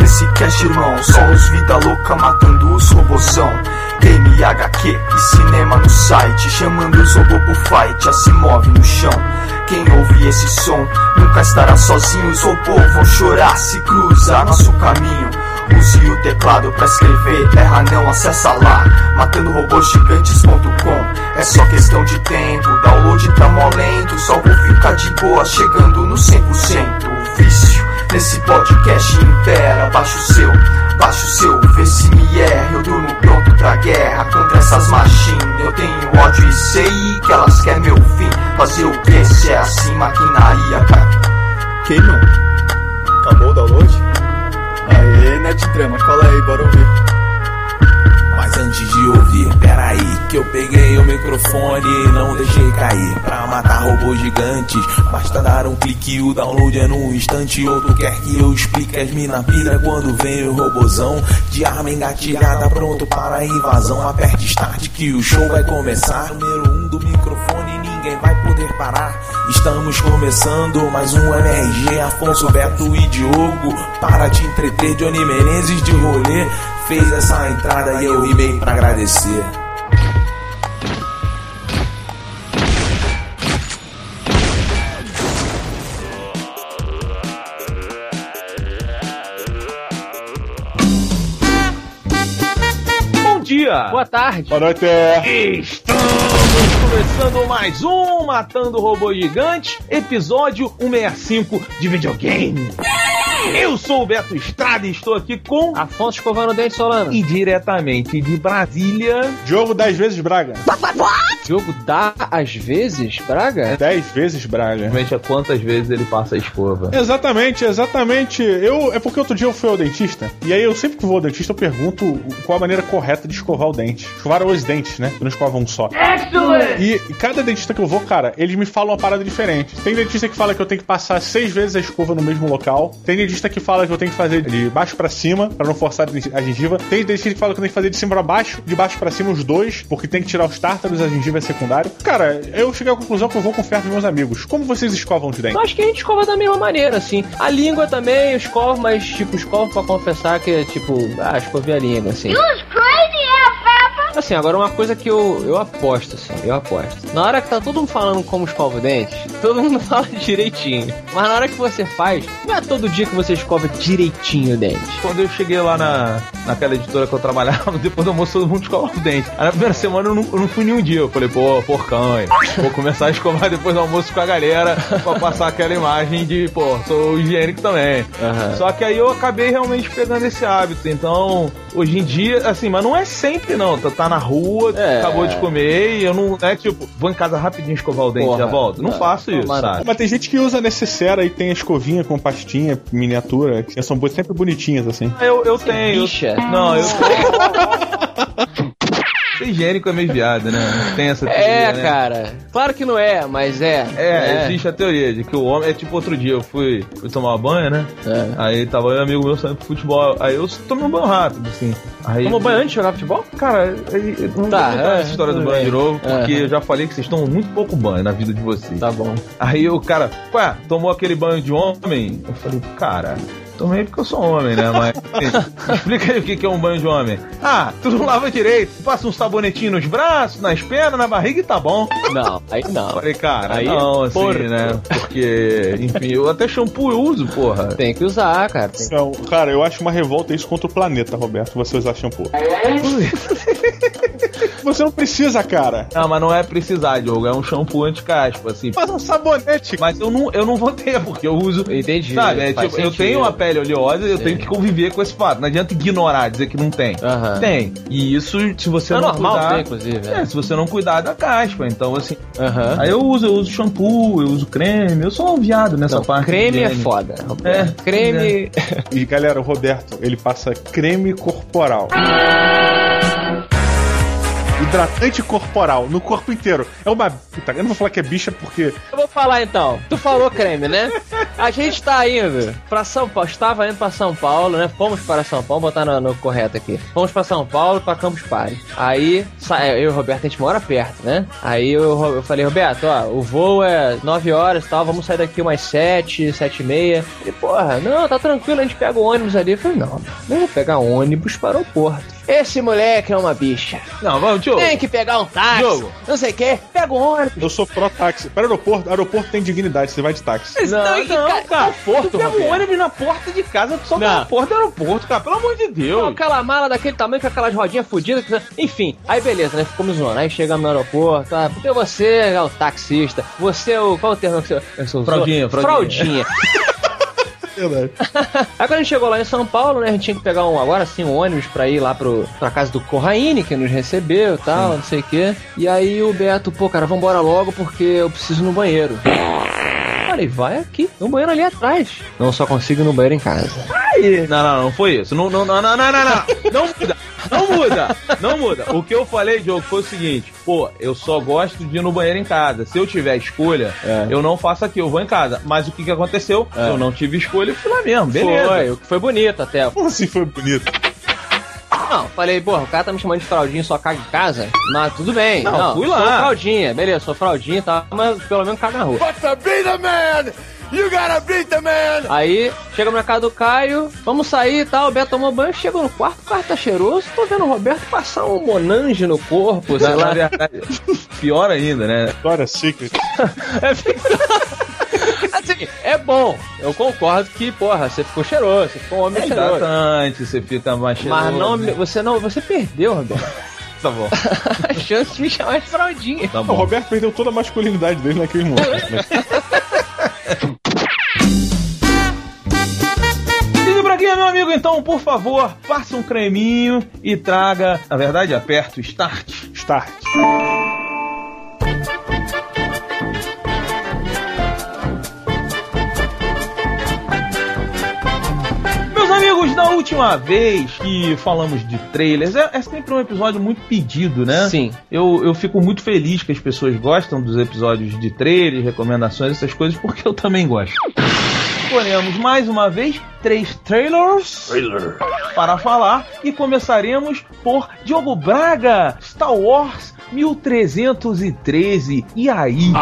nesse cast, irmão. Só os vida louca matando os robozão. Game, HQ e cinema no site. Chamando os robô pro fight, já se move no chão. Quem ouve esse som nunca estará sozinho. Os robôs vão chorar se cruzar nosso caminho. Use o teclado pra escrever, erra não, acessa lá. Matandorobôsgigantes.com É só questão de tempo, download tá mó lento Só vou ficar de boa, chegando no 100% O vício nesse podcast impera Baixa o seu, baixa o seu, vê se me erra. Eu durmo pronto pra guerra contra essas machines. Eu tenho ódio e sei que elas querem meu fim. Fazer o que se é assim, maquinaria, cara? Que não? Acabou o download? Aê, Netdrama, cola aí, bora ouvir. Mas antes de ouvir, peraí, que eu peguei o microfone e não deixei cair. Pra matar robôs gigantes, basta dar um clique e o download é num instante. Ou tu quer que eu explique as mina pira quando vem o robozão de arma engatilhada, pronto para a invasão. Aperte start que o show vai começar. Número um do microfone, ninguém vai poder parar. Estamos começando mais um MRG, Afonso, Beto e Diogo. Para te entreter, Johnny Menezes de rolê. Fez essa entrada e eu rimei pra agradecer. Boa tarde. Boa noite. Estamos começando mais um Matando Robô Gigante, episódio 165 de videogame. Eu sou o Beto Estrada e estou aqui com. Afonso escovando o dente Solano. E diretamente de Brasília. Jogo 10 vezes Braga. Jogo dá às vezes, Braga? 10 vezes Braga. Realmente, é quantas vezes ele passa a escova. Exatamente, exatamente. Eu, é porque outro dia eu fui ao dentista. E aí eu sempre que vou ao dentista eu pergunto qual a maneira correta de escovar o dente. Escovar os dentes, né? Eu não escova um só. E cada dentista que eu vou, cara, eles me falam uma parada diferente. Tem dentista que fala que eu tenho que passar seis vezes a escova no mesmo local. Tem dentista que fala que eu tenho que fazer de baixo pra cima, pra não forçar a gengiva. Tem dentista que fala que eu tenho que fazer de cima pra baixo, de baixo pra cima os dois, porque tem que tirar os tártaros, a gengiva é secundário. Cara, eu cheguei à conclusão que eu vou confiar nos meus amigos. Como vocês escovam os dentes? Eu acho que a gente escova da mesma maneira, assim. A língua também eu escovo, mas, tipo, escovo pra confessar que, tipo, ah, escovei a língua, assim. Assim, agora uma coisa que eu, eu aposto, assim, eu aposto. Na hora que tá todo mundo falando como escova o dente, todo mundo fala direitinho. Mas na hora que você faz, não é todo dia que você escova direitinho o dente. Quando eu cheguei lá na, naquela editora que eu trabalhava, depois do almoço todo mundo escovava o dente. Aí na primeira semana eu não, eu não fui nenhum dia. Eu falei, pô, porcão, hein? Vou começar a escovar depois do almoço com a galera pra passar aquela imagem de, pô, sou higiênico também. Aham. Só que aí eu acabei realmente pegando esse hábito. Então, hoje em dia, assim, mas não é sempre não. Tá, tá na rua, É. acabou de comer e eu não. É tipo, vou em casa rapidinho escovar o dente Porra. já volto. Não Não, faço isso, tomara. sabe? Mas tem gente que usa necessaire e tem a escovinha com pastinha, miniatura, que são sempre bonitinhas assim. Eu, eu tenho. bicha. Não, eu Ser higiênico é meio viado, né? Tem essa teoria, É, né? cara. Claro que não é, mas é. É, existe a teoria de que o homem. É tipo outro dia, eu fui, fui tomar banho, né? É. Aí tava um amigo meu saindo pro futebol. Aí eu tomei um banho rápido, assim. Aí, Tomou banho antes de jogar futebol? Cara, eu não Tá, vou contar é, essa história do banho bem. de novo, porque eu já falei que vocês tomam muito pouco banho na vida de vocês. Tá bom. Aí o cara, ué, tomou aquele banho de homem? Eu falei, cara, tomei porque eu sou homem, né? Mas assim, explica aí o que que é um banho de homem. Ah, tu não lava direito, passa um sabonetinho nos braços, nas pernas, na barriga e tá bom. Não, aí não. Falei, cara, Aí, não, assim, porra. né? Porque, enfim, eu até shampoo eu uso, porra. Tem que usar, cara. Tem... Não, cara, eu acho uma revolta isso contra o planeta, Roberto, você usar shampoo. Você não precisa, cara. Não, mas não é precisar, Diogo, é um shampoo anti-caspa, assim. Faz um sabonete. Mas eu não, eu não vou ter, porque eu uso. Entendi. Sabe, é, tipo, eu tenho uma pele oleosa eu Sim. tenho que conviver com esse fato. Não adianta ignorar, dizer que não tem. Aham. Tem. E isso, se você É não normal cuidar. ter, inclusive. É, É. se você não cuidar da caspa. Então, assim. Aham. Aí eu uso, eu uso shampoo, eu uso creme. Eu sou um viado nessa Não, parte. creme é foda. É, creme. E galera, o Roberto, ele passa creme corporal. O hidratante corporal no corpo inteiro. É uma. Puta, eu não vou falar que é bicha porque. Eu vou falar então. Tu falou creme, né? A gente tá indo pra São Paulo. Estava indo pra São Paulo, né? Fomos para São Paulo, botar no, no correto aqui. Fomos pra São Paulo, pra Campus Party. Aí, sa- eu e o Roberto, a gente mora perto, né? Aí eu, eu falei, Roberto, ó, o voo é 9 horas e tal, vamos sair daqui umas 7, 7 e meia. Ele, porra, não, tá tranquilo, a gente pega o ônibus ali. Eu falei, não, não vou pegar ônibus para o aeroporto. Esse moleque é uma bicha. Não, vamos, Diogo. Tem que pegar um táxi. Diogo. Não sei o que. Pega um ônibus. Eu sou pró-táxi. Para aeroporto, aeroporto tem dignidade, você vai de táxi. Não, Não, não, cara, cara. conforto, tu pega um ônibus na porta de casa, tu só Não. na porta do aeroporto, cara. Pelo amor de Deus. aquela mala daquele tamanho, com aquelas rodinhas fodidas. que- Enfim, aí beleza, né? Ficamos zoando. Aí chegamos no aeroporto, ah, porque você é o taxista, você é o. Qual é o termo que você. Eu sou, Fraldinha, sou- fraldinha. Verdade. Aí quando a gente chegou lá em São Paulo, né? A gente tinha que pegar um, agora sim, um ônibus pra ir lá pro, pra casa do Corraine, que nos recebeu e tal, não sei o quê. E aí o Beto, pô, cara, vambora logo porque eu preciso ir no banheiro. Falei, vai aqui, no banheiro ali atrás. Não só consigo ir no banheiro em casa. Não, não, não foi isso. Não, não, não, não, não, não, não. Não muda. Não muda. Não muda. O que eu falei, Diogo, foi o seguinte: pô, eu só gosto de ir no banheiro em casa. Se eu tiver escolha, É. eu não faço aqui, eu vou em casa. Mas o que, que aconteceu? Eu não tive escolha e fui lá mesmo. Beleza. Foi, o que foi bonito até. Como assim foi bonito? Não, falei, porra, o cara tá me chamando de fraldinha e só caga em casa. Mas tudo bem. Não, fui lá. Sou fraldinha, beleza, sou fraldinha e tal, mas pelo menos caga na rua. But to be the man, you gotta beat the man. Aí, chegamos na casa do Caio, vamos sair e tal, o Beto tomou banho, chegou no quarto, o quarto tá cheiroso, tô vendo o Roberto passar um monange no corpo, sei na lá. pior ainda, né? Glória Secret. Assim, é bom, eu concordo que, porra, você ficou cheiroso, você ficou um homem cheiroso. Hidratante, você fica mais cheiroso. Mas não, você não, você perdeu, Roberto, Tá bom. a chance de me chamar de fraldinha. Tá O. Roberto perdeu toda a masculinidade dele naquele momento. né? Aqui, meu amigo, então, por favor, passe um creminho e traga. Na verdade, aperta o start. Start. Última vez que falamos de trailers, é, é sempre um episódio muito pedido, né? Sim. Eu, eu fico muito feliz que as pessoas gostam dos episódios de trailers, recomendações, essas coisas, porque eu também gosto. Escolhemos mais uma vez três trailers para falar e começaremos por Diogo Braga, Star Wars 1313. E aí?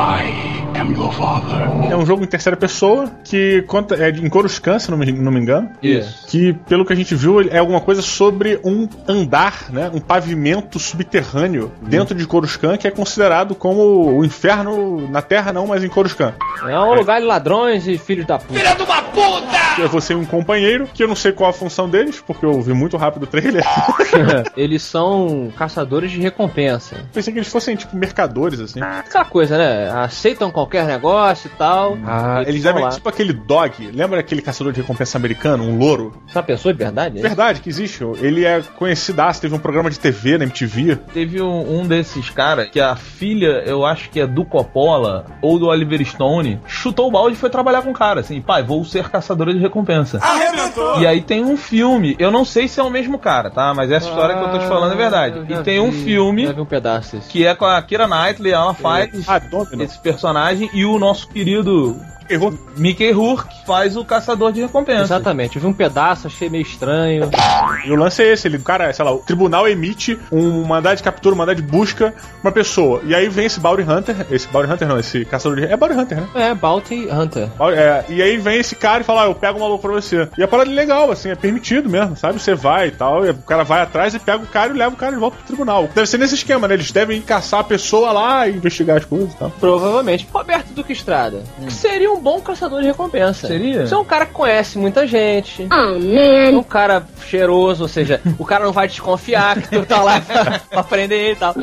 É um jogo em terceira pessoa que conta. É de- em Coruscant, se não me, não me engano. Isso. Que, pelo que a gente viu, é alguma coisa sobre um andar, né? Um pavimento subterrâneo dentro de Coruscant, que é considerado como o inferno na Terra, não, mas em Coruscant. É um lugar de ladrões e filhos da puta. É você e um companheiro, que eu não sei qual a função deles, porque eu vi muito rápido o trailer. Eles são caçadores de recompensa. Pensei que eles fossem, tipo, mercadores, assim. Aquela coisa, né? Aceitam qualquer negócio e tal. Ah, eles devem, lá. tipo aquele dog. Lembra aquele caçador de recompensa americano, um louro? Essa pessoa de verdade? Verdade que existe. Ele é conhecidaço, teve um programa de TV na MTV. Teve um, um desses caras que a filha, eu acho que é do Coppola ou do Oliver Stone, chutou o balde e foi trabalhar com o cara, assim, pai, vou ser caçadora de recompensa. Arrebentou. E aí tem um filme, eu não sei se é o mesmo cara, tá? Mas essa história que eu tô te falando é verdade. Ah, já E tem um vi, filme um pedaço desse. que é com a Kira Knightley, ela faz Ah, Domino. esse personagem e o nosso querido Errou. Mickey Rourke faz o caçador de recompensa. Exatamente, eu vi um pedaço, achei meio estranho. E o lance é esse, ele, cara, sei lá, o tribunal emite um mandado de captura, um mandado de busca uma pessoa. E aí vem esse Bounty Hunter, esse Bounty Hunter não, esse caçador de... É Bounty Hunter, né? É, Bounty Hunter. É, e aí vem esse cara e fala, ah, eu pego um maluco pra você. E a parada é legal, assim, é permitido mesmo, sabe? Você vai e tal, e o cara vai atrás e pega o cara e leva o cara de volta pro tribunal. Deve ser nesse esquema, né? Eles devem caçar a pessoa lá e investigar as coisas e tal. Provavelmente. Roberto Duque Estrada. que Seria um bom caçador de recompensa. Seria? Você é um cara que conhece muita gente. Oh, É man. um cara cheiroso, ou seja, o cara não vai desconfiar que tu tá lá pra, pra prender ele e tal.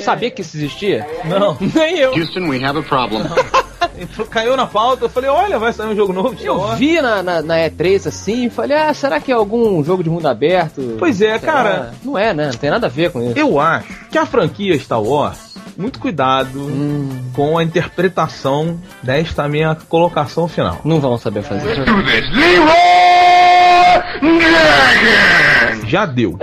Sabia que isso existia? Não, Nem eu. Houston, we have a problem. entrou- caiu na pauta, eu falei, olha, vai sair um jogo novo. Eu Wars. vi na, na, na E3 assim e falei, ah, será que é algum jogo de mundo aberto? Pois é, cara. lá. Não é, né? Não tem nada a ver com isso. Eu acho que a franquia Star Wars, muito cuidado Hum. com a interpretação desta minha colocação final. Não vão saber fazer. Já deu.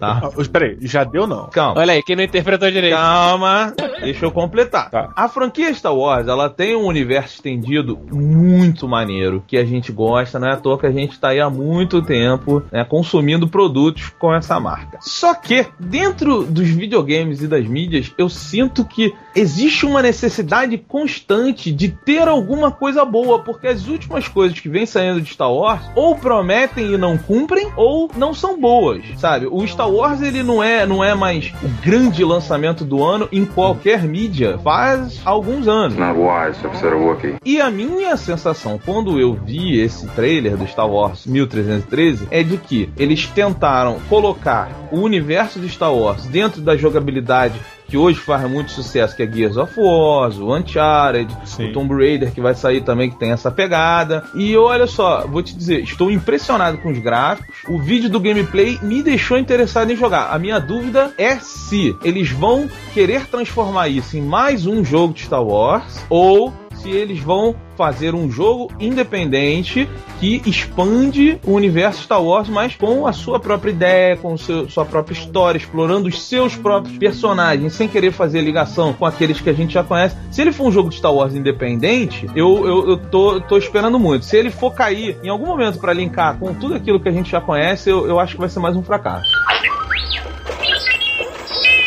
Tá? Ah, Espera aí, já deu não? Calma. Olha aí, quem não interpretou direito. Calma, deixa eu completar. Tá. A franquia Star Wars, ela tem um universo estendido muito maneiro, que a gente gosta, não é à toa que a gente tá aí há muito tempo né, consumindo produtos com essa marca. Só que, dentro dos videogames e das mídias, eu sinto que existe uma necessidade constante de ter alguma coisa boa, porque as últimas coisas que vêm saindo de Star Wars ou prometem e não cumprem, ou não são boas, sabe? O Star Wars ele não é, não é mais o grande lançamento do ano em qualquer mídia faz alguns anos. Wise. E a minha sensação quando eu vi esse trailer do Star Wars 1313 é de que eles tentaram colocar o universo de Star Wars dentro da jogabilidade que hoje faz muito sucesso, que é Gears of War, o Uncharted, Sim. o Tomb Raider que vai sair também, que tem essa pegada. E olha só, vou te dizer, estou impressionado com os gráficos. O vídeo do gameplay me deixou interessado em jogar. A minha dúvida é se eles vão querer transformar isso em mais um jogo de Star Wars ou se eles vão fazer um jogo independente que expande o universo Star Wars, mas com a sua própria ideia, com seu- sua própria história, explorando os seus próprios personagens, sem querer fazer ligação com aqueles que a gente já conhece. Se ele for um jogo de Star Wars independente, eu, eu, eu tô, tô esperando muito. Se ele for cair em algum momento pra linkar com tudo aquilo que a gente já conhece, eu, eu acho que vai ser mais um fracasso.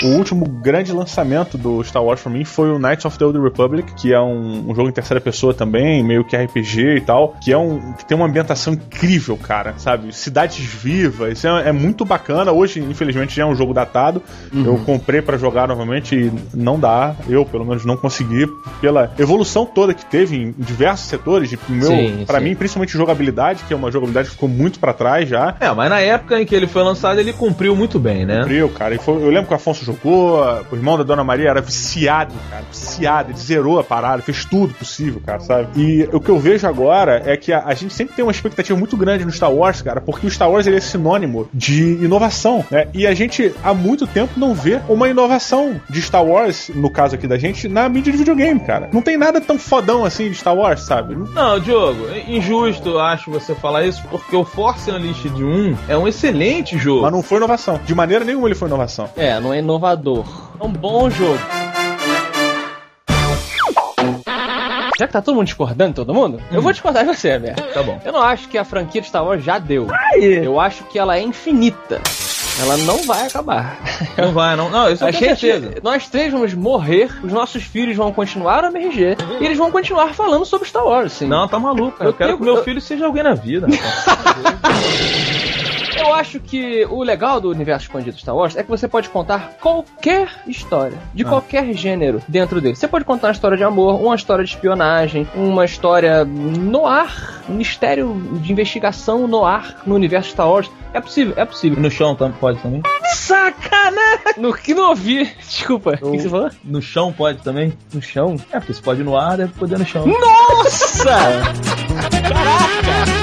O último grande lançamento do Star Wars pra mim foi o Knights of the Old Republic, que é um, um jogo em terceira pessoa também, meio que RPG e tal, que é um que tem uma ambientação incrível, cara, sabe? Cidades vivas, é, é muito bacana. Hoje, infelizmente, já é um jogo datado. Eu comprei pra jogar novamente e não dá. Eu, pelo menos, não consegui pela evolução toda que teve em diversos setores. para mim, principalmente jogabilidade, que é uma jogabilidade que ficou muito pra trás já. É, mas na época em que ele foi lançado, ele cumpriu muito bem, né? Cumpriu, cara. E foi- eu lembro que o Afonso jogou, o irmão da Dona Maria era viciado, cara. Viciado. Ele zerou a parada, fez tudo possível, cara, sabe? E o que eu vejo agora é que a, a gente sempre tem uma expectativa muito grande no Star Wars, cara, porque o Star Wars ele é sinônimo de inovação, né? E a gente há muito tempo não vê uma inovação de Star Wars, no caso aqui da gente, na mídia de videogame, cara. Não tem nada tão fodão assim de Star Wars, sabe? Não, Diogo, é injusto acho você falar isso, porque o Force Unleashed 1 é um excelente jogo. Mas não foi inovação. De maneira nenhuma ele foi inovação. É, não é inovador. É um bom jogo. Já que tá todo mundo discordando todo mundo, eu vou discordar de você, Alberto. Tá bom. Eu não acho que a franquia de Star Wars já deu. Eu acho que ela é infinita. Ela não vai acabar. Não vai, não. Não, isso eu A tenho certeza. nós três vamos morrer, os nossos filhos vão continuar no MRG e eles vão continuar falando sobre Star Wars, sim. Não, tá maluco. Eu, Eu quero tenho- que meu eu- filho seja alguém na vida. Eu acho que o legal do universo expandido Star Wars é que você pode contar qualquer história, Ah. de qualquer gênero dentro dele. Você pode contar uma história de amor, uma história de espionagem, uma história no ar, um mistério de investigação no ar no universo Star Wars. É possível, é possível. no chão tam- pode também? Sacanagem! No que não ouvi, desculpa. O que você falou? No chão pode também? No chão? É, porque se pode ir no ar, deve poder no chão. Nossa! E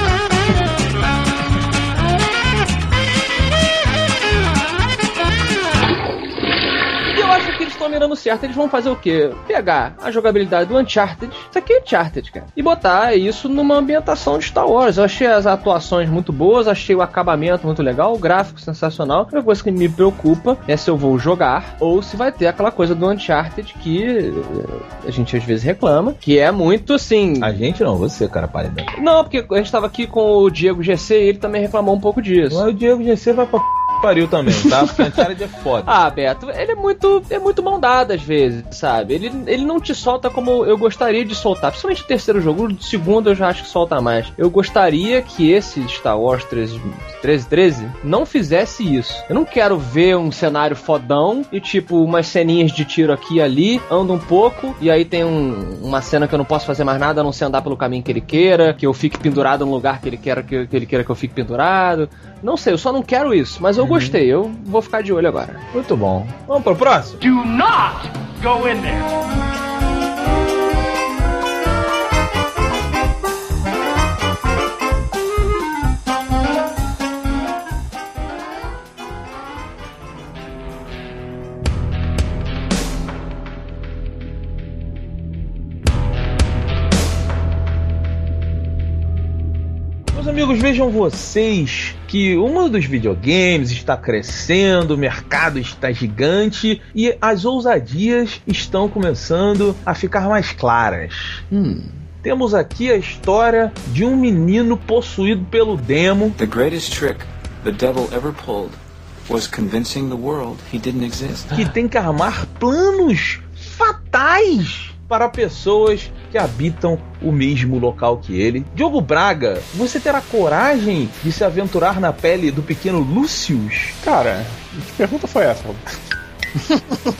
estão mirando certo. Eles vão fazer o quê? Pegar a jogabilidade do Uncharted, isso aqui é Uncharted, cara, e botar isso numa ambientação de Star Wars. Eu achei as atuações muito boas, achei o acabamento muito legal, o gráfico sensacional. A única coisa que me preocupa é se eu vou jogar ou se vai ter aquela coisa do Uncharted que eh, a gente às vezes reclama, que é muito assim. A gente não, você, cara, pálida. Não, porque a gente tava aqui com o Diego GC e ele também reclamou um pouco disso. Mas o Diego GC vai pra p... pariu também, tá? Porque Uncharted é foda. Ah, Beto, ele é muito, é muito mão dada às vezes, sabe? Ele, ele não te solta como eu gostaria de soltar. Principalmente o terceiro jogo, o segundo eu já acho que solta mais. Eu gostaria que esse Star Wars 13, 13, 13 não fizesse isso. Eu não quero ver um cenário fodão e tipo umas ceninhas de tiro aqui e ali, anda um pouco e aí tem um- uma cena que eu não posso fazer mais nada a não ser andar pelo caminho que ele queira, que eu fique pendurado no lugar que ele queira que, que ele queira que eu fique pendurado. Não sei, eu só não quero isso, mas eu gostei, eu vou ficar de olho agora. Muito bom. Vamos pro próximo? Do not go in there. Amigos, vejam vocês que o mundo dos videogames está crescendo, o mercado está gigante e as ousadias estão começando a ficar mais claras. Hum. Temos aqui a história de um menino possuído pelo demo The greatest trick the devil ever pulled was convincing the world he didn't exist. que tem que armar planos fatais para pessoas que habitam o mesmo local que ele. Diogo Braga, você terá coragem de se aventurar na pele do pequeno Lúcius? Cara, que pergunta foi essa?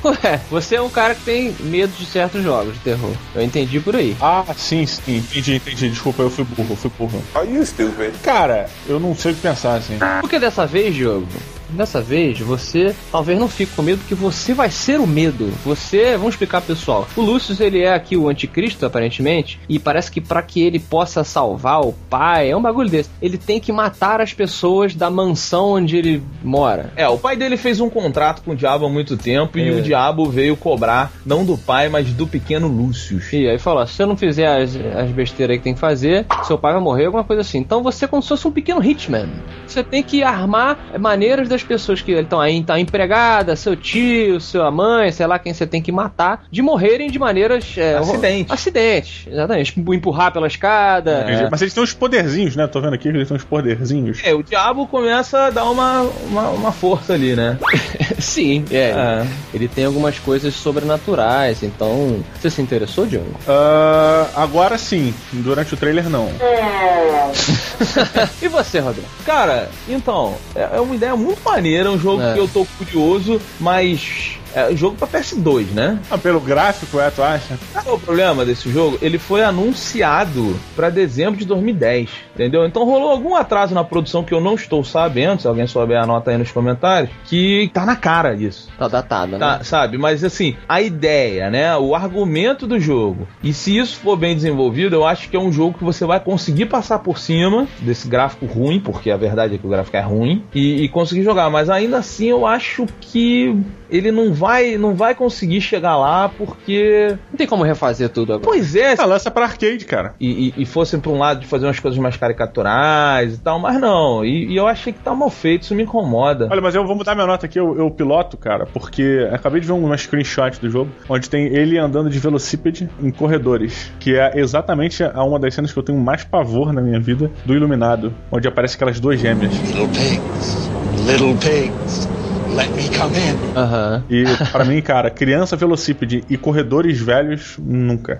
Ué, você é um cara que tem medo de certos jogos de terror. Eu entendi por aí. Ah, sim, sim, entendi, entendi. Desculpa, eu fui burro, eu fui burro. Are you stupid? Cara, eu não sei o que pensar, assim. Porque dessa vez, jogo, dessa vez você talvez não fique com medo, porque você vai ser o medo. Você, vamos explicar pessoal. O Lúcio, ele é aqui o anticristo, aparentemente, e parece que para que ele possa salvar o pai, é um bagulho desse, ele tem que matar as pessoas da mansão onde ele mora. É, o pai dele fez um contrato com o diabo há muito tempo e É. o diabo veio cobrar não do pai, mas do pequeno Lúcius. E aí falou: se você não fizer as, as besteiras aí que tem que fazer, seu pai vai morrer, alguma coisa assim. Então você é como se fosse um pequeno hitman. Você tem que armar maneiras das pessoas que estão aí, a empregada, seu tio, sua mãe, sei lá quem você tem que matar, de morrerem de maneiras. É, Acidentes. Acidentes, exatamente. Empurrar pela escada. Entendi. Mas eles têm uns poderzinhos, né? Tô vendo aqui que eles têm uns poderzinhos. É, o diabo começa a dar uma, uma, uma força ali, né? Sim, é. É. Ele tem algumas coisas sobrenaturais, então. Você se interessou, Diogo? Ah, agora sim, durante o trailer não. e você, Rodrigo? Cara, então, é é uma ideia muito maneira, é um jogo É. que eu tô curioso, mas é um jogo pra PS2, né? Ah, pelo gráfico, é, tu acha? Qual é o problema desse jogo? Ele foi anunciado pra dezembro de 2010, entendeu? Então rolou algum atraso na produção que eu não estou sabendo, se alguém souber anota aí nos comentários, que tá na cara disso. Tá datado, né? Tá, sabe? Mas assim, a ideia, né? O argumento do jogo. E se isso for bem desenvolvido, eu acho que é um jogo que você vai conseguir passar por cima desse gráfico ruim, porque a verdade é que o gráfico é ruim, e, e conseguir jogar. Mas ainda assim, eu acho que ele não vai, não vai conseguir chegar lá porque. Não tem como refazer tudo agora. Pois é, Ah, lança pra arcade, cara. e, e, e fossem pra um lado de fazer umas coisas mais caricaturais e tal, mas não. E, e eu achei que tá mal feito, isso me incomoda. Olha, mas eu vou mudar minha nota aqui, eu, eu piloto, cara, porque acabei de ver uma screenshot do jogo, onde tem ele andando de velocípede em corredores, que é exatamente a uma das cenas que eu tenho mais pavor na minha vida, do Iluminado, onde aparece aquelas duas gêmeas. Little pigs, little pigs, let me come in. Aham. E pra mim, cara, criança velocípede e corredores velhos, nunca.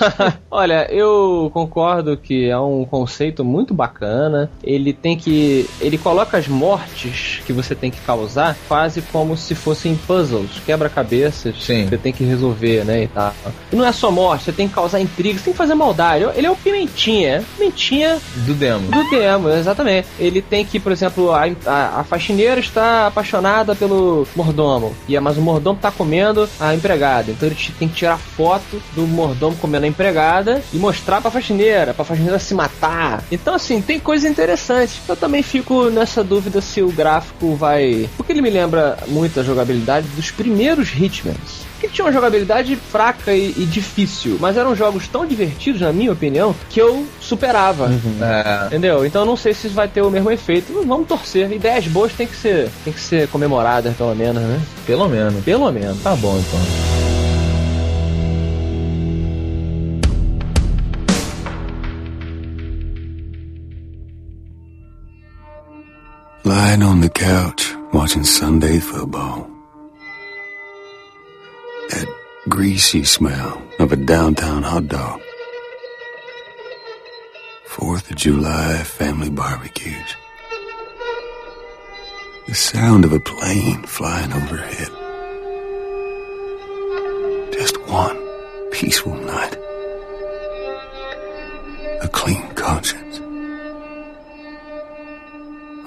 Olha, eu concordo que é um conceito muito bacana. Ele tem que. Ele coloca as mortes que você tem que causar quase como se fossem puzzles, quebra-cabeças. Sim. Você tem que resolver, né? E tal. E não é só morte, você tem que causar intriga, você tem que fazer maldade. Ele é o pimentinha. Pimentinha Do demo. do demo, exatamente. Ele tem que, por exemplo, a, a, a faxineira está apaixonada pelo mordomo. E mas o mordomo está comendo a empregada. Então ele te- tem que tirar foto do mordomo comendo a empregada e mostrar pra faxineira, pra faxineira se matar. Então, assim, tem coisas interessantes. Eu também fico nessa dúvida se o gráfico vai. Porque ele me lembra muito a jogabilidade dos primeiros Hitmans que tinha uma jogabilidade fraca e, e difícil, mas eram jogos tão divertidos, na minha opinião, que eu superava. É, Entendeu? Então eu não sei se isso vai ter o mesmo efeito. Vamos torcer. Ideias boas tem que ser, tem que ser comemoradas, pelo menos, né? pelo menos. Pelo menos. Tá bom então. Lying on the couch, watching Sunday football. That greasy smell of a downtown hot dog. Fourth of July family barbecues. The sound of a plane flying overhead. Just one peaceful night. A clean conscience.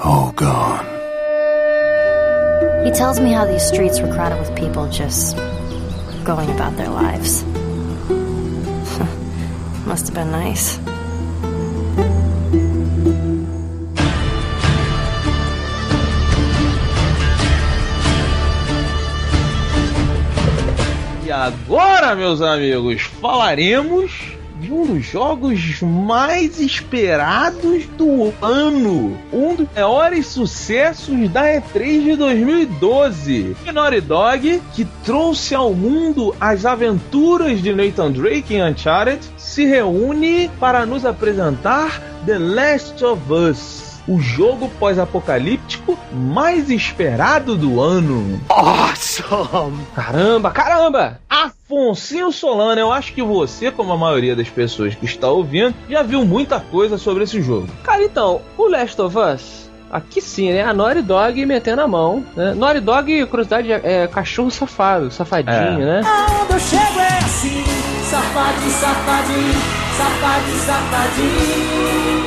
All gone. He tells me how these streets were crowded with people just going about their lives. Must have been nice. E agora, meus amigos, falaremos de um dos jogos mais esperados do ano. Um dos maiores sucessos da E3 de 2012. E Naughty Dog, que trouxe ao mundo as aventuras de Nathan Drake em Uncharted, se reúne para nos apresentar The Last of Us o jogo pós-apocalíptico mais esperado do ano. Awesome! Caramba, caramba! Afonso Solano, eu acho que você, como a maioria das pessoas que está ouvindo, já viu muita coisa sobre esse jogo. Cara, então, o Last of Us Aqui sim, né? A Naughty Dog metendo a mão. Né? Naughty Dog, curiosidade, é, é cachorro safado, safadinho, é. né? Quando eu chego é assim, safadinho, safadinho,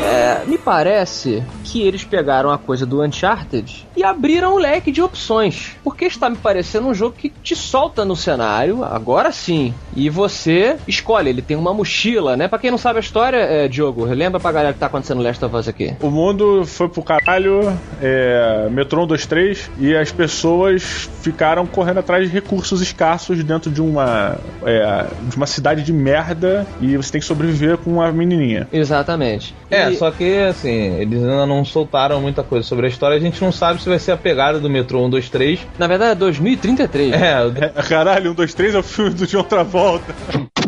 É, me parece que eles pegaram a coisa do Uncharted e abriram um leque de opções. Porque está me parecendo um jogo que te solta no cenário, agora sim, e você escolhe. Ele tem uma mochila, né? Pra quem não sabe a história, é, Diogo, lembra pra galera que tá acontecendo no Last of Us aqui. O mundo foi pro caralho, é, metrô 1, 2, 3, e as pessoas ficaram correndo atrás de recursos escassos dentro de uma, é, de uma cidade de merda e você tem que sobreviver com uma menininha. Exatamente. É, e... só que assim, eles ainda não soltaram muita coisa sobre a história, a gente não sabe se vai ser a pegada do Metrô 1, 2, 3. Na verdade é 2033. É, é caralho, 1, 2, 3 é o filme do John Travolta.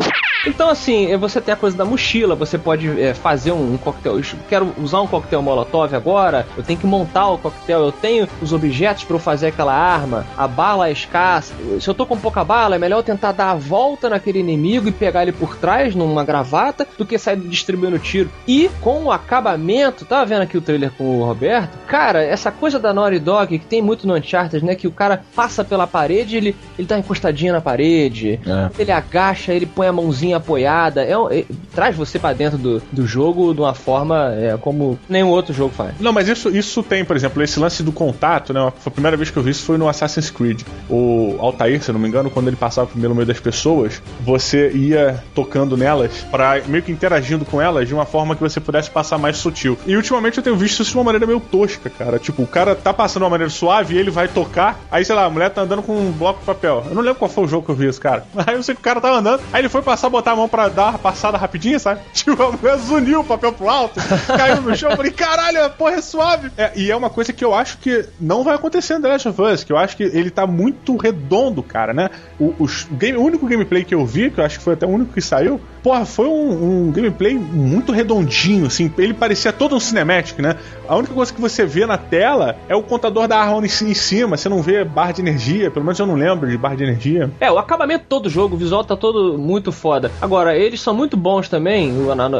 Então, assim, você tem a coisa da mochila, você pode é, fazer um, um coquetel. Eu quero usar um coquetel molotov agora, eu tenho que montar o coquetel, eu tenho os objetos para eu fazer aquela arma, a bala é escassa. Se eu tô com pouca bala, é melhor eu tentar dar a volta naquele inimigo e pegar ele por trás numa gravata do que sair distribuindo tiro. E com o acabamento, tava vendo aqui o trailer com o Roberto, cara, essa coisa da Naughty Dog que tem muito no Uncharted, né? Que o cara passa pela parede, ele, ele tá encostadinho na parede, é. ele agacha, ele põe a mãozinha apoiada, é, é traz você para dentro do, do jogo de uma forma é, como nenhum outro jogo faz. Não, mas isso, isso tem, por exemplo, esse lance do contato, né? A primeira vez que eu vi isso foi no Assassin's Creed. O Altair, se não me engano, quando ele passava pelo meio das pessoas, você ia tocando nelas para meio que interagindo com elas de uma forma que você pudesse passar mais sutil. E ultimamente eu tenho visto isso de uma maneira meio tosca, cara. Tipo, o cara tá passando de uma maneira suave e ele vai tocar, aí sei lá, a mulher tá andando com um bloco de papel. Eu não lembro qual foi o jogo que eu vi esse cara. Aí eu sei que o cara tava andando, aí ele foi passar, botar a mão pra dar uma passada rapidinha, sabe? Tipo, a mulher zuniu o papel pro alto, caiu no chão, falei, caralho, porra é suave. É, e é uma coisa que eu acho que não vai acontecer no The Last of Us, que eu acho que ele tá muito redondo, cara, né? O, o, game, o único gameplay que eu vi, que eu acho que foi até o único que saiu, porra, foi um, um gameplay muito redondinho, assim, ele parecia todo um cinematic, né? A única coisa que você vê na tela é o contador da arma em, cima, você não vê barra de energia, pelo menos eu não lembro de barra de energia. É, o acabamento todo do jogo, o visual tá todo muito foda. Agora, eles são muito bons também,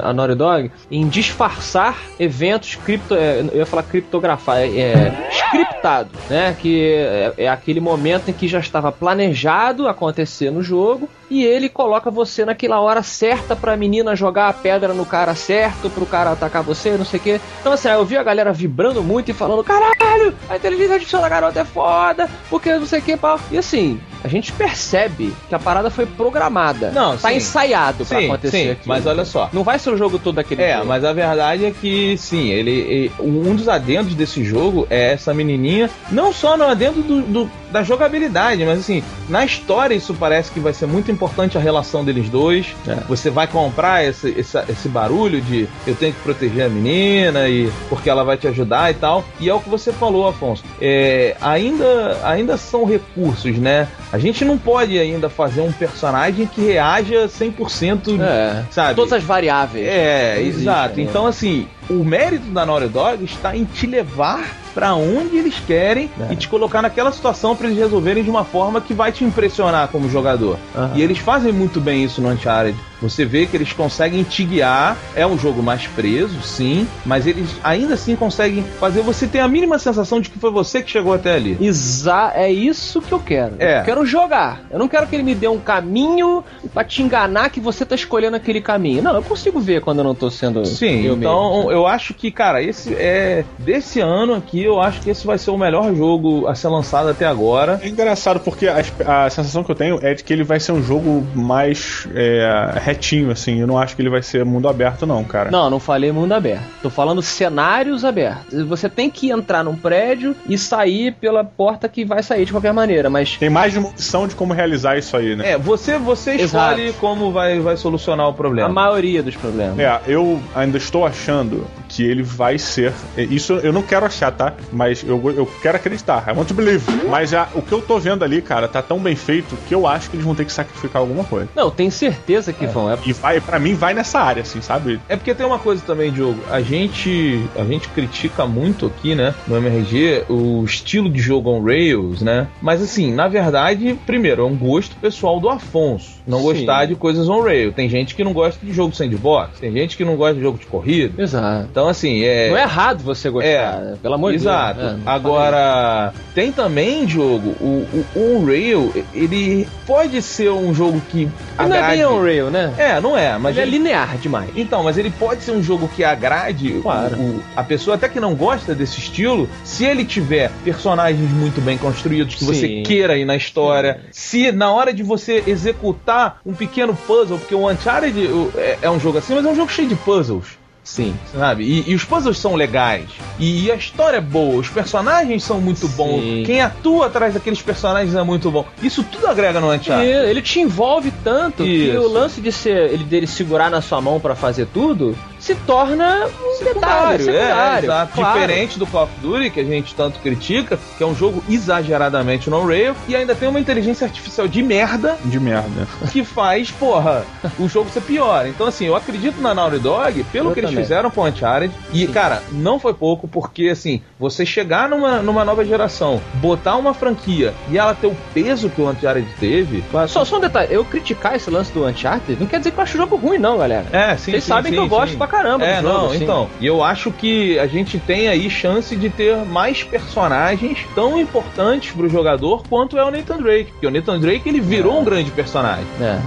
a Naughty Dog, em disfarçar eventos cripto. É, eu ia falar criptografar, é, é scriptado, né? Que é, é aquele momento em que já estava planejado acontecer no jogo e ele coloca você naquela hora certa pra menina jogar a pedra no cara certo, pro cara atacar você, não sei o que. Então, assim, eu vi a galera vibrando muito e falando: caralho, a inteligência artificial da garota é foda, porque não sei o que, pau. E assim, a gente percebe que a parada foi programada. Não, tá sim. ensaiado pra sim, acontecer sim, aqui. Mas olha só. Não vai ser o jogo todo daquele É, mas a verdade é que, sim, ele, ele, Um dos adendos desse jogo é essa menininha. Não só no adendo do, do, da jogabilidade, mas assim, na história isso parece que vai ser muito importante a relação deles dois. É. Você vai comprar esse, esse, esse, barulho de eu tenho que proteger a menina e porque ela vai te ajudar e tal. E é o que você falou, Afonso. É, ainda, ainda são recursos, né? A gente não pode ainda fazer um personagem que reaja 100%, é. sabe? Todas as variáveis. É, exato. Né? Então, assim, o mérito da Naughty Dog está em te levar para onde eles querem é. e te colocar naquela situação para eles resolverem de uma forma que vai te impressionar como jogador. Uhum. E eles fazem muito bem isso no Uncharted. Você vê que eles conseguem te guiar. É um jogo mais preso, sim, mas eles ainda assim conseguem fazer você ter a mínima sensação de que foi você que chegou até ali. Exa é isso que eu quero. É. Eu quero jogar. Eu não quero que ele me dê um caminho para te enganar que você tá escolhendo aquele caminho. Não, eu consigo ver quando eu não tô sendo. Sim, eu então mesmo. eu acho que, cara, esse é. Desse ano aqui, eu acho que esse vai ser o melhor jogo a ser lançado até agora. É engraçado porque a, a sensação que eu tenho é de que ele vai ser um jogo mais. É, retinho, assim. Eu não acho que ele vai ser mundo aberto, não, cara. Não, não falei mundo aberto. Tô falando cenários abertos. Você tem que entrar num prédio e sair pela porta que vai sair de qualquer maneira, mas. Tem mais de uma opção de como realizar isso aí, né? É, você, você Exato. escolhe como vai, vai solucionar o A problema. maioria dos problemas. É, eu ainda estou achando que ele vai ser. Isso eu não quero achar, tá? Mas eu, eu quero acreditar. I want to believe. Mas a- o que eu tô vendo ali, cara, tá tão bem feito que eu acho que eles vão ter que sacrificar alguma coisa. Não, tenho certeza que vão. É E vai, para mim, vai nessa área, assim, sabe? É porque tem uma coisa também, Diogo. A gente, a gente critica muito aqui, né, no MRG, o estilo de jogo on Rails, né? Mas assim, na verdade, primeiro, é um gosto pessoal do Afonso. Não Sim. gostar de coisas on Rails. Tem gente que não gosta de jogo sandbox. Tem gente que não gosta de jogo de corrida. Exato. Então, assim, é. Não é errado você gostar, É, pelo amor de Deus. Exato. É, Agora, tem também, jogo, o, o On-Rail, ele pode ser um jogo que falei. Não é bem agrade- on-rail, né? É, não é, mas Mas é ele- linear demais. então, mas ele pode ser um jogo que agrade o- Claro. o- a pessoa até que não gosta desse estilo, se ele tiver personagens muito bem construídos que você Sim. queira ir na história, se na hora de você executar um pequeno puzzle, porque o Uncharted é, é um jogo assim, mas é um jogo cheio de puzzles. Sim. Sabe? E, e os puzzles são legais. E, a história é boa. Os personagens são muito Sim. bons. Quem atua atrás daqueles personagens é muito bom. Isso tudo agrega no E Uncharted. ele te envolve tanto que Isso. o lance de ser ele dele segurar na sua mão pra fazer tudo se torna um detalhe, Secundário, secundário. é, exato. Claro. Diferente do Call of Duty, que a gente tanto critica, que é um jogo exageradamente no rail e ainda tem uma inteligência artificial de merda De merda. que faz, porra, o jogo ser pior. Então, assim, eu acredito na Naughty Dog pelo Eu que eles também. fizeram com o Uncharted. E, cara, não foi pouco, porque, assim, você chegar numa, numa nova geração, botar uma franquia e ela ter o peso que o Uncharted teve. Só, só um detalhe, eu criticar esse lance do Uncharted não quer dizer que eu acho o jogo ruim, não, galera. É, sim, Vocês sim, sabem sim, que eu gosto sim. pra caramba É, jogo, não, assim. então. E eu acho que a gente tem aí chance de ter mais personagens tão importantes pro jogador quanto é o Nathan Drake. Porque o Nathan Drake ele virou um grande personagem. É.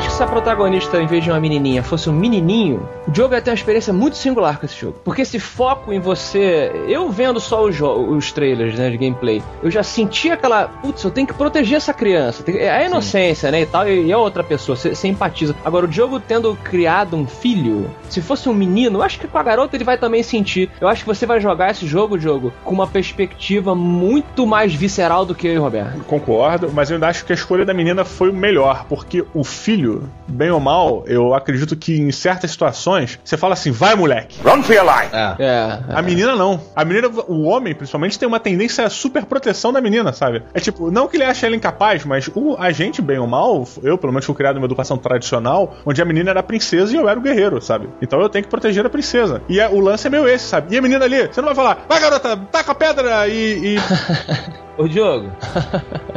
acho que se a protagonista, em vez de uma menininha, fosse um menininho, o jogo ia ter uma experiência muito singular com esse jogo. Porque esse foco em você... Eu vendo só os, os trailers, né, de gameplay, eu já senti aquela... Putz, eu tenho que proteger essa criança. É a inocência, né, e tal, e, a outra pessoa. Você você empatiza. Agora, o jogo tendo criado um filho, se fosse um menino, eu acho que com a garota ele vai também sentir. Eu acho que você vai jogar esse jogo, jogo, com uma perspectiva muito mais visceral do que eu e o Roberto. Concordo, mas eu ainda acho que a escolha da menina foi o melhor, porque o filho, bem ou mal, eu acredito que em certas situações, você fala assim, vai moleque. Run for your life. É. É. A menina não. A menina, o homem, principalmente, tem uma tendência à super proteção da menina, sabe? É tipo, não que ele ache ela incapaz, mas o, a gente, bem ou mal, eu pelo menos fui criado numa educação tradicional, onde a menina era a princesa e eu era o guerreiro, sabe? Então eu tenho que proteger a princesa. E é- o lance é meio esse, sabe? E a menina ali, você não vai falar, vai garota, taca a pedra e. e... Ô Diogo,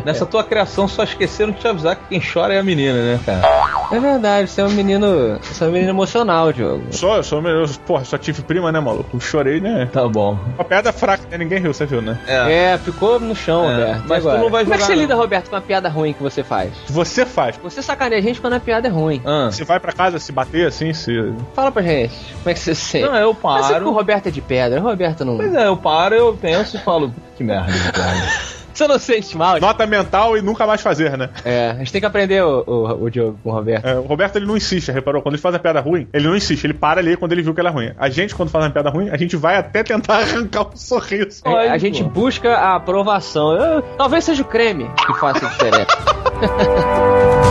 nessa tua criação só esqueceram de te avisar que quem chora é a menina, né, cara? É verdade, você é um menino. Você é um menino emocional, Diogo. Só, eu sou meio. Porra, só tive prima, né, maluco? Chorei, né? Tá bom. Uma pedra fraca, né? Ninguém riu, você viu, né? É, ficou no chão, É, Roberto. Mas tu não vai Como é que você lida. Roberto, com a piada ruim que você faz? Você faz. Você sacaneia a gente quando a piada é ruim. Ah. Você vai pra casa se bater assim, se. Fala pra gente, como é que você se sente? Não, eu Mas é que o paro. Roberto é de pedra, o Roberto não. Pois é, eu paro, eu penso e falo, que merda, cara. Você não sente mal? Nota mental e nunca mais fazer, né? É, a gente tem que aprender o, o, o Diogo com o Roberto. É, o Roberto ele não insiste, reparou? Quando ele faz a piada ruim, ele não insiste, ele para ali quando ele viu que ela é ruim. A gente, quando faz uma piada ruim, a gente vai até tentar arrancar um sorriso. É, a gente busca a aprovação. Eu- talvez seja o creme que faça a diferença.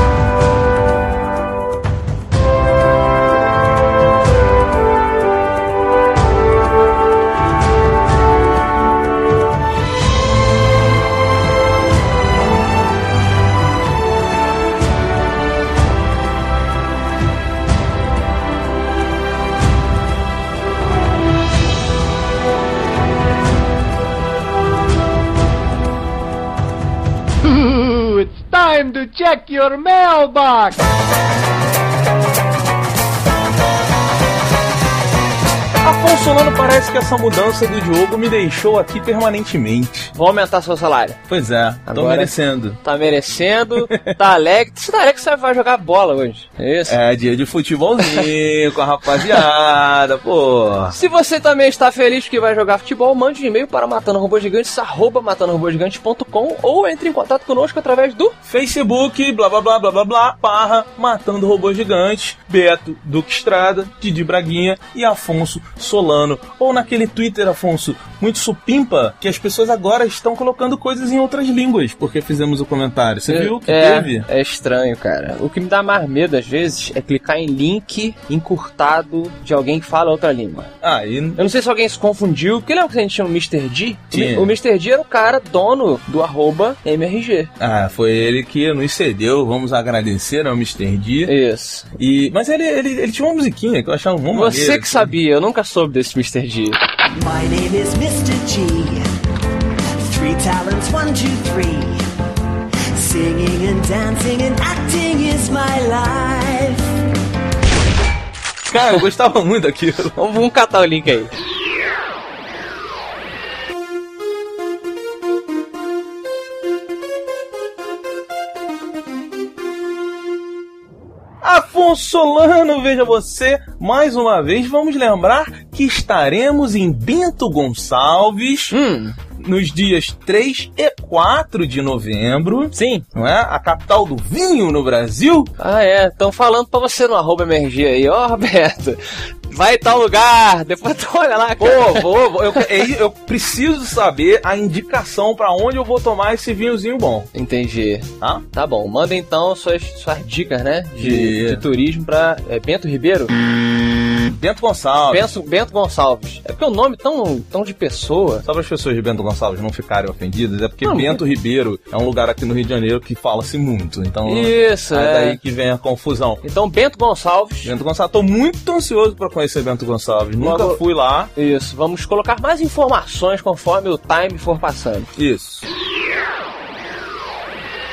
check your mailbox. Afonso Solano, parece que essa mudança do Diogo me deixou aqui permanentemente. Vou aumentar seu salário. Pois é, tô Agora- merecendo. Tá merecendo, tá alegre. Você tá alegre que você vai jogar bola hoje. É isso? É dia de futebolzinho com a rapaziada, pô. Se você também está feliz que vai jogar futebol, mande um e-mail para matandorobogigantes, arroba matandorobogigantes.com ou entre em contato conosco através do Facebook, blá blá blá blá blá blá, barra Matando Robô Gigante, Beto, Duque Estrada, Didi Braguinha e Afonso Solano. Ou naquele Twitter, Afonso, muito supimpa, que as pessoas agora estão colocando coisas em outras línguas, porque fizemos o comentário. Você viu que é, teve? é estranho, cara. O que me dá mais medo às vezes é clicar em link encurtado de alguém que fala outra língua. Ah, e Eu não sei se alguém se confundiu, porque lembra que a gente tinha o Mr. D? Tinha. O Mr. D era o cara dono do arroba MRG. Ah, foi ele que nos cedeu, vamos agradecer ao Mr. D. Isso. E, mas ele, ele, ele tinha uma musiquinha que eu achava uma Você maneira, que assim. sabia, eu nunca soube desse Mr. D. My name is Mr. G. Three talents, one, two, three. Singing and dancing and acting is my life. Cara, eu gostava muito daquilo. Vamos, vamos catar o link aí. Afonso Solano, veja você, mais uma vez vamos lembrar que estaremos em Bento Gonçalves Hum, nos dias 3 e 4 de novembro, sim. não é? A capital do vinho no Brasil. Ah, é. Estão falando pra você no arroba MRG aí. Ó, Roberto, vai tal lugar. Depois tu olha lá, Pô, vou, vou, eu, é, eu preciso saber a indicação pra onde eu vou tomar esse vinhozinho bom, Entendi. tá? Tá bom, manda então suas, suas dicas, né? De, De- de turismo pra é, Bento Ribeiro? Bento Gonçalves. Bento, Bento Gonçalves. É porque o nome tão, tão de pessoa. Só para as pessoas de Bento Gonçalves não ficarem ofendidas, é porque Não, Bento Ribeiro é um lugar aqui no Rio de Janeiro que fala-se muito. Então Isso, é é. daí que vem a confusão. Então, Bento Gonçalves. Bento Gonçalves, tô muito ansioso para conhecer Bento Gonçalves. Nunca Logo- fui lá. Isso, vamos colocar mais informações conforme o time for passando. Isso.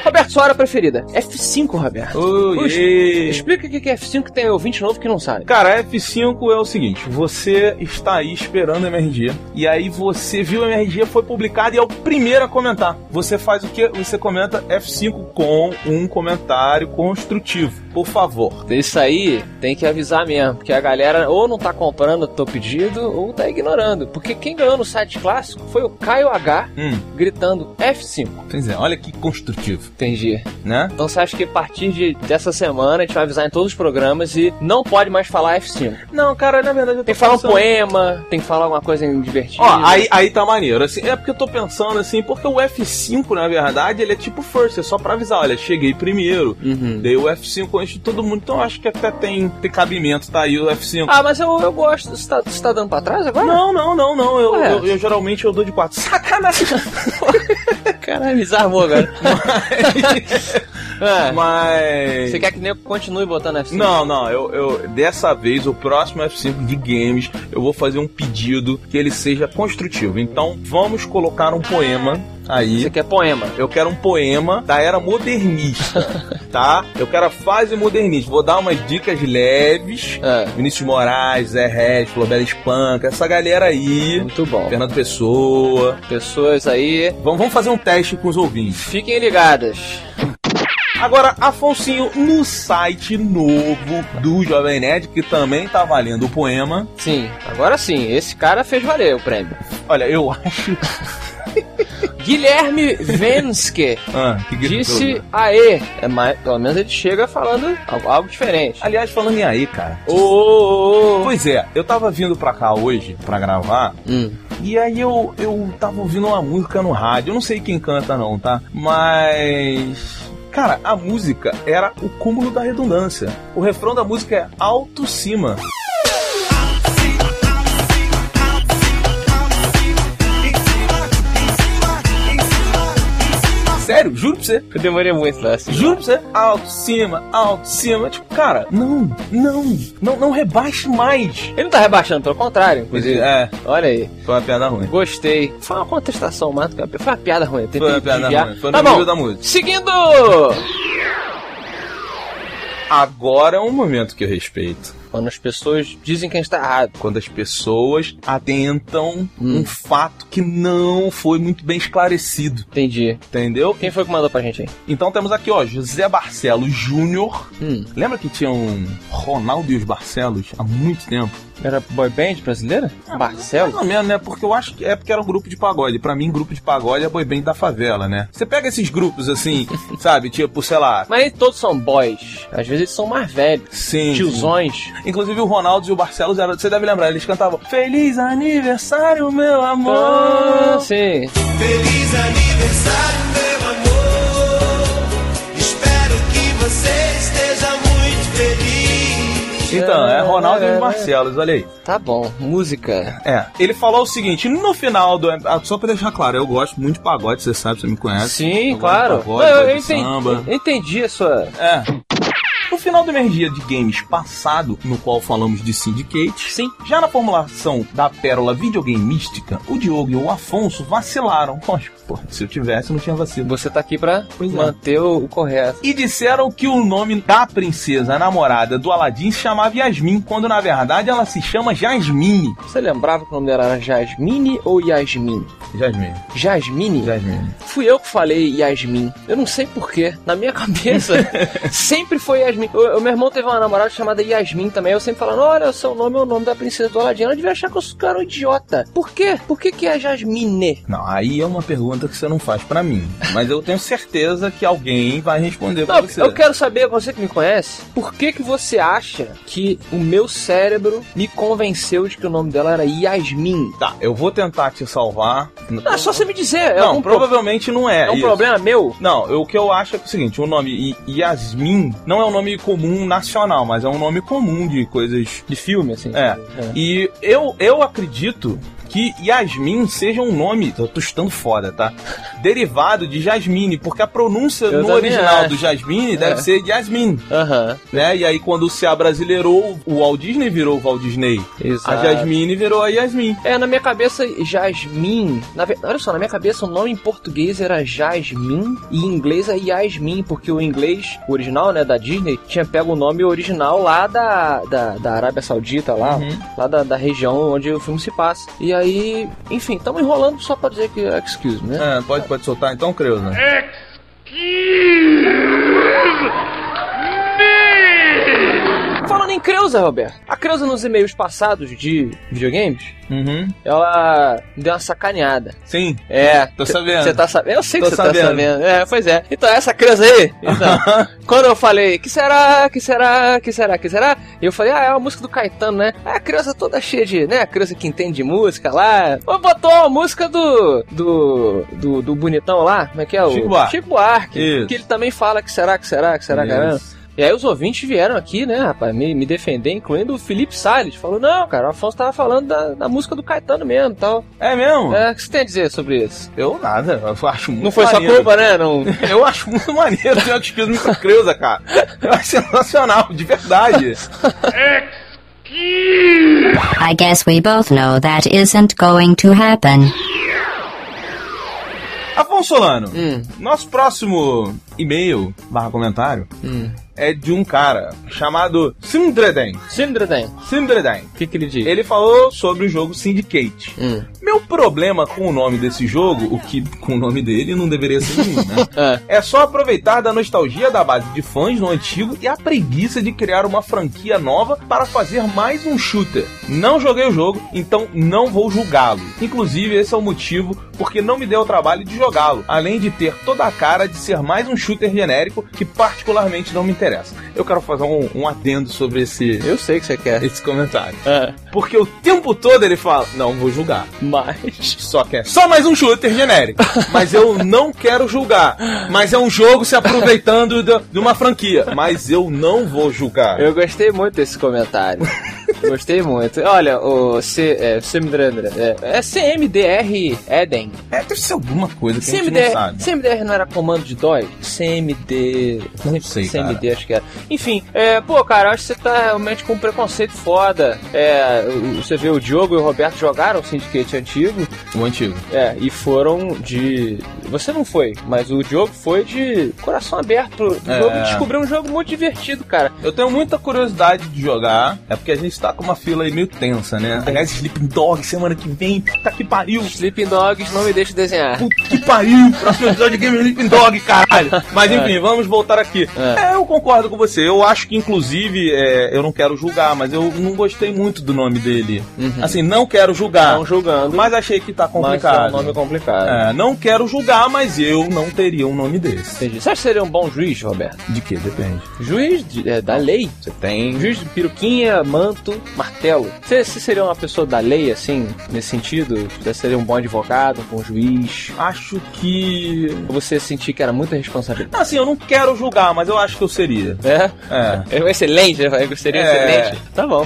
Roberto, sua hora preferida? F5, Roberto. Oh, Puxa, yeah. Explica o que é F5 que tem ouvinte novo que não sabe. Cara, F5 é o seguinte: você está aí esperando o MRG, e aí você viu o MRG, foi publicado e é o primeiro a comentar. Você faz o que? Você comenta F5 com um comentário construtivo, por favor. Isso aí tem que avisar mesmo, porque a galera ou não tá comprando o teu pedido ou tá ignorando. Porque quem ganhou no site clássico foi o Caio H Hum, gritando F5. pois é, olha que construtivo, Entendi. né? Então você acha que a partir de, dessa semana a gente vai avisar em todos os programas e não pode mais falar F5. Não, cara, na verdade eu tô Tem que falar um pensando- poema, tem que falar alguma coisa divertida. Ó, aí, aí tá maneiro, assim, é porque eu tô pensando assim, porque o F5, na verdade, ele é tipo first, é só pra avisar, olha, cheguei primeiro, Uhum. dei o F5 antes de todo mundo, então eu acho que até tem, tem cabimento, tá aí o F5. Ah, mas eu, eu gosto. Você tá, você tá dando pra trás agora? Não, não, não, não, eu, Ué. eu, eu geralmente eu dou de 4. Sacanagem! Caralho, me desarmou agora. É, Mas... Você quer que nem eu continue botando F5? Não, não, eu, eu dessa vez, o próximo F5 de games, eu vou fazer um pedido que ele seja construtivo. Então, vamos colocar um poema aí. Você quer poema? Eu quero um poema da era modernista, tá? Eu quero a fase modernista. Vou dar umas dicas leves. É. Vinícius Moraes, Zé Regis, Flobela Espanca, essa galera aí. Muito bom. Fernando Pessoa. Pessoas aí, Vamos, vamos fazer um teste com os ouvintes. fiquem ligadas. Agora, Afonsinho, no site novo do Jovem Nerd, que também tá valendo o poema. Sim, agora sim, esse cara fez valer o prêmio. Olha, eu acho. Guilherme Venske Ah, disse aê. É mais, pelo menos ele chega falando algo, algo diferente. Aliás, falando em aí, cara. Ô, ô, ô. Pois é, eu tava vindo pra cá hoje pra gravar. Hum. E aí eu, eu tava ouvindo uma música no rádio. Eu não sei quem canta não, tá? Mas. Cara, a música era o cúmulo da redundância. O refrão da música é alto cima. Sério, juro pra você. Eu demorei muito lá. Assim. Juro pra você, alto, cima, alto, cima. Tipo, cara, não, não, não, não rebaixe mais. Ele não tá rebaixando, pelo contrário, inclusive. É, Olha aí. foi uma piada ruim. Gostei. Foi uma contestação, mas foi uma piada ruim. Foi uma piada desviar. ruim. Foi no tá nível bom. da música. Seguindo! Agora é um momento que eu respeito. Quando as pessoas dizem que a gente tá errado. Quando as pessoas atentam um fato que não foi muito bem esclarecido. Entendi. Entendeu? Quem foi que mandou pra gente aí? Então temos aqui, ó, José Barcelos Júnior. Hum. Lembra que tinha um Ronaldo e os Barcelos há muito tempo? Era boy band brasileira? Barcelos? Mais ou menos, né? Porque eu acho que é porque era um grupo de pagode. Pra mim, grupo de pagode é boy band da favela, né? Você pega esses grupos assim, sabe? Tipo, sei lá. Mas todos são boys. Às vezes eles são mais velhos. Sim. Tiozões. Inclusive o Ronaldo e o Barcelos, era, você deve lembrar, eles cantavam Feliz aniversário, meu amor. Ah, sim. Feliz aniversário, meu amor. Espero que você esteja muito feliz. Então, é Ronaldo e os Barcelos, olha aí. Tá bom. Música. É, ele falou o seguinte, no final do... ah, Só pra deixar claro, eu gosto muito de pagode, você sabe, você me conhece. Sim, Eu gosto claro. de Pagode, Não, eu, gosto eu de entendi, samba. eu entendi a sua. É. No final do Energia de Games passado, no qual falamos de Syndicate, Sim. já na formulação da pérola videogame mística, o Diogo e o Afonso vacilaram. Lógico, pô, se eu tivesse, não tinha vacilo. Você tá aqui pra Pois é. manter o, o correto. E disseram que o nome da princesa namorada do Aladdin se chamava Yasmin, quando na verdade ela se chama Jasmine. Você lembrava que o nome dela era Jasmine ou Yasmin? Jasmine. Jasmine? Jasmine. Fui eu que falei Yasmin. Eu não sei porquê. Na minha cabeça, sempre foi Yasmin. O, o meu irmão teve uma namorada chamada Yasmin também. Eu sempre falando: olha, o seu nome é o nome da princesa do Aladdin. Ela devia achar que eu sou um idiota. Por quê? Por que, que é Jasmine? Não, aí é uma pergunta que você não faz pra mim. Mas eu tenho certeza que alguém vai responder pra Não, você. eu quero saber, você que me conhece, por que que você acha que o meu cérebro me convenceu de que o nome dela era Yasmin? Tá, eu vou tentar te salvar. Não, é só você me dizer. É Não, algum pro- provavelmente não é. é um isso. problema meu? Não, eu- o que eu acho é que é o seguinte, o nome Yasmin não é um nome comum nacional, mas é um nome comum de coisas. De filme, assim. É. E eu, eu acredito que Yasmin seja um nome, tô estando foda, tá? Derivado de Jasmine, porque a pronúncia Eu no original acho. do Jasmine É. deve ser Yasmin, Aham. né? E aí quando se abrasileirou, o Walt Disney virou o Walt Disney. Exato. A Jasmine virou a Yasmin. É, na minha cabeça, Jasmine. Na, olha só, na minha cabeça o nome em português era Jasmine e em inglês é Yasmin, porque o inglês o original, né, da Disney, tinha pego o nome original lá da, da, da Arábia Saudita, lá, lá da, da região onde o filme se passa. E aí, enfim, estamos enrolando só pra dizer que excuse me, né? É, pode, pode soltar então, Creuza. Falando em Creuza, Roberto, a Creuza nos e-mails passados de videogames, Uhum. ela deu uma sacaneada. Sim. É. Tô sabendo. Você tá sabendo? Eu sei que você tá sabendo. É, pois é. Então, essa criança aí, então, quando eu falei, que será, que será, que será, que será? Eu falei, ah, é uma música do Caetano, né? É a criança toda cheia de, né? A criança que entende de música lá. Botou a música do, do, do, do bonitão lá, como é que é? O Chico Buarque. Chico Buarque. Isso. Que ele também fala que será, que será, que será, caramba. E aí os ouvintes vieram aqui, né, rapaz, me, me defender, incluindo o Felipe Salles. Falou, não, cara, o Afonso tava falando da, da música do Caetano mesmo e tal. É mesmo? É, o que você tem a dizer sobre isso? Eu nada, eu acho muito Não foi sua maneiro. culpa, né? Não... Eu acho muito maneiro ter uma despesa muito Creuza, cara. Eu acho sensacional, de verdade. I guess we both know that isn't going to happen. Afonso Solano, Hum. nosso próximo e-mail barra comentário Hum. é de um cara chamado Sindreden. Sindreden. Sindreden. O que, que ele diz? Ele falou sobre o jogo Syndicate. Hum. Meu problema com o nome desse jogo, o que com o nome dele não deveria ser nenhum, né? É. É só aproveitar da nostalgia da base de fãs no antigo e a preguiça de criar uma franquia nova para fazer mais um shooter. Não joguei o jogo, então não vou julgá-lo. Inclusive, esse é o motivo porque não me deu o trabalho de jogá-lo, além de ter toda a cara de ser mais um shooter genérico que particularmente não me interessa. Eu quero fazer um, um adendo sobre esse, Eu sei que você quer. esse comentário. É. Porque o tempo todo ele fala, não vou julgar. Mas. Só que é só mais um shooter genérico. Mas eu não quero julgar. Mas é um jogo se aproveitando de uma franquia. Mas eu não vou julgar. Eu gostei muito desse comentário. gostei muito. Olha, o C, é, CMDR, é, é CMDR Eden. É, deve ser alguma coisa que a gente não CMDR, sabe. CMDR não era comando de DOI? CMD. Não sei, CMD, cara. acho que era. Enfim, é, pô, cara, acho que você tá realmente com um preconceito foda. É, você vê o Diogo e o Roberto jogaram o Syndicate antigo. O antigo. É, e foram de você não foi, mas o Diogo foi de coração aberto pro pro É. jogo descobriu um jogo muito divertido, cara. Eu tenho muita curiosidade de jogar, é porque a gente tá com uma fila aí meio tensa, né? Aliás, Sleeping Dog semana que vem, puta que pariu. Sleeping Dogs não me deixa desenhar. Puta que pariu! Próximo episódio de Game Sleeping Dog, caralho! Mas enfim, vamos voltar aqui. É. eu concordo com você. Eu acho que, inclusive, é, eu não quero julgar, mas eu não gostei muito do nome dele. Assim, não quero julgar. Não julgando. Mas achei que tá Mas é complicado. um nome complicado. É, não quero julgar, mas eu não teria um nome desse. Entendi. Você acha que seria um bom juiz, Roberto? De que? Depende. Juiz de- é, da lei. Você tem. Juiz de peruquinha, manto, martelo. Você, você seria uma pessoa da lei, assim, nesse sentido? Você seria um bom advogado, um bom juiz? Acho que. Você sentir que era muita responsabilidade? Assim, eu não quero julgar, mas eu acho que eu seria. É? É. É um excelente, né? Seria É. excelente. Tá bom.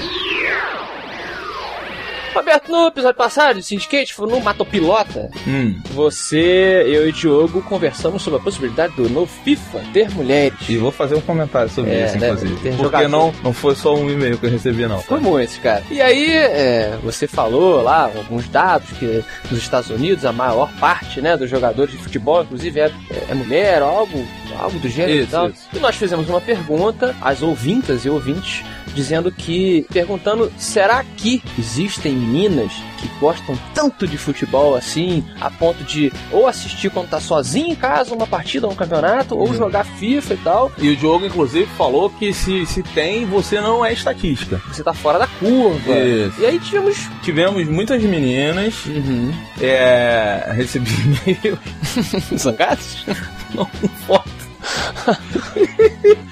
Roberto, no episódio passado de Syndicate, no Matopilota, Hum. você, eu e o Diogo conversamos sobre a possibilidade do novo FIFA ter mulheres. E vou fazer um comentário sobre É, isso, inclusive. Porque jogador. não, não foi só um e-mail que eu recebi, não. Foi muitos, cara. E aí, é, você falou lá alguns dados que nos Estados Unidos a maior parte, né, dos jogadores de futebol, inclusive, é, é mulher, algo, algo do gênero e Isso, tal. isso. E nós fizemos uma pergunta às ouvintas e ouvintes, dizendo que, perguntando, será que existem meninas que gostam tanto de futebol assim, a ponto de ou assistir quando tá sozinho em casa uma partida, um campeonato, ou jogar FIFA e tal, E o Diogo, inclusive, falou que se, se tem, você não é estatística. você tá fora da curva. Isso. E aí tivemos Tivemos muitas meninas, Uhum. é, recebi e-mail, zangados? não foto.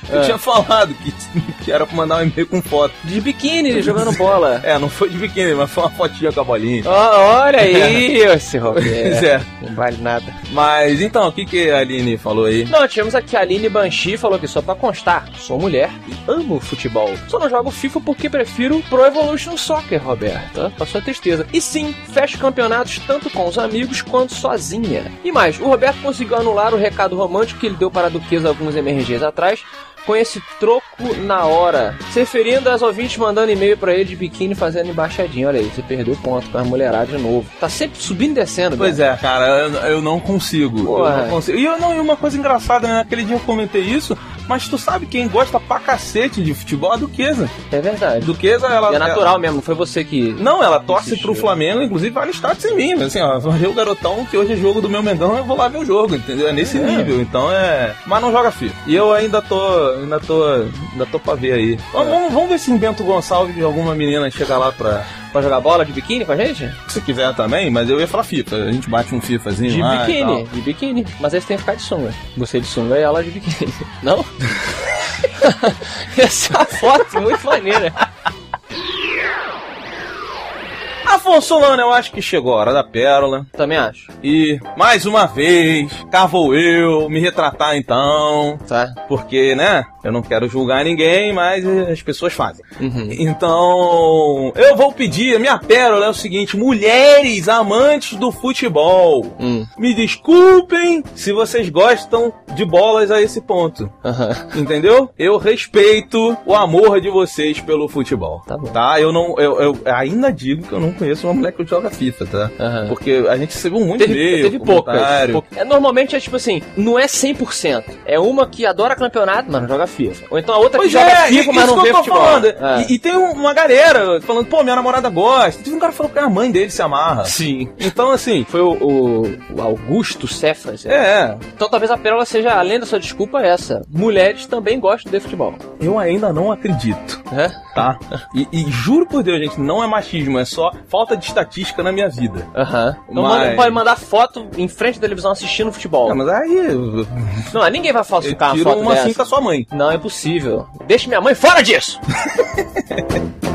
Eu tinha falado que, que era pra mandar um e-mail com foto. De biquíni jogando bola. É, não foi de biquíni, mas foi uma fotinha com a bolinha. Ó, olha aí, esse Roberto. É. Não vale nada. Mas então, o que, que a Aline falou aí? Não, tivemos aqui a Aline Banshee, falou que só pra constar, sou mulher e amo futebol. Só não jogo FIFA porque prefiro Pro Evolution Soccer, Roberto. Pra sua tristeza. E sim, fecho campeonatos tanto com os amigos quanto sozinha. E mais, o Roberto conseguiu anular o recado romântico que ele deu para a Duquesa alguns MRGs atrás. Com esse troco na hora, se referindo às ouvintes mandando e-mail pra ele de biquíni fazendo embaixadinha. Olha aí, você perdeu ponto com a mulherada de novo. Tá sempre subindo e descendo, Pois é, cara, eu, eu não consigo. Eu Porra. não consigo. E eu não, e uma coisa engraçada, né? Naquele dia eu comentei isso, mas tu sabe quem gosta pra cacete de futebol? A Duquesa. É verdade. Duquesa, ela. E é natural mesmo, não foi você que. Não, ela torce pro Flamengo, inclusive vai no estádio sem mim. Assim, ó, varreu o garotão que hoje é jogo do meu Mengão, eu vou lá ver o jogo, entendeu? É nesse É. nível, então é. Mas não joga FIFA. E eu ainda tô. Ainda tô. Ainda tô pra ver aí. Vamos, vamos, vamos ver se em Bento Gonçalves alguma menina chega lá pra. Pra jogar bola de biquíni com a gente? Se quiser também, mas eu ia falar FIFA. A gente bate um FIFAzinho De lá. biquíni, de biquíni. Mas aí você tem que ficar de sunga. Você de sunga e ela de biquíni. Não? Essa é foto muito maneira. Afonso Solano, eu acho que chegou a hora da pérola. Também acho. E, mais uma vez, cá vou eu me retratar então. Tá. Porque, né, eu não quero julgar ninguém, mas as pessoas fazem. Uhum. Então, eu vou pedir, a minha pérola é o seguinte: mulheres amantes do futebol, Hum. me desculpem se vocês gostam de bolas a esse ponto. Aham. Entendeu? Eu respeito o amor de vocês pelo futebol. Tá bom. Tá? Eu não. Eu, eu ainda digo que eu não conheço uma mulher que joga FIFA, tá? Aham. Porque a gente recebeu muito Teve, teve poucas. É, normalmente é tipo assim, não é 100%. É uma que adora campeonato, mas não joga FIFA. Ou então a outra Pois que joga é, FIFA, e- mas não que vê futebol. falando. É. E, e tem um- uma galera falando, pô, minha namorada gosta. Teve um cara que falou que a mãe dele se amarra. Sim. Então, assim, Foi o, o- o Augusto Cefas. é. é, Então talvez a pérola seja, além da sua desculpa, essa. Mulheres também gostam de futebol. eu ainda não acredito, É? tá? E, e juro por Deus, gente, não é machismo, é só falta de estatística na minha vida. Aham. Então Mas- manda- pode mandar foto em frente da televisão assistindo futebol. Ah, mas aí eu, Não, ninguém vai eu falsificar uma tiro foto uma dessa. assim com a sua mãe. Não é possível. Deixe minha mãe fora disso!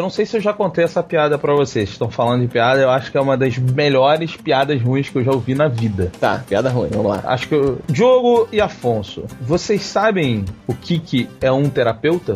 eu não sei se eu já contei essa piada pra vocês. Estão falando de piada, eu acho que é uma das melhores piadas ruins que eu já ouvi na vida. Tá, piada ruim, vamos lá. Acho que eu... Diogo e Afonso, vocês sabem o que, que é um terapeuta?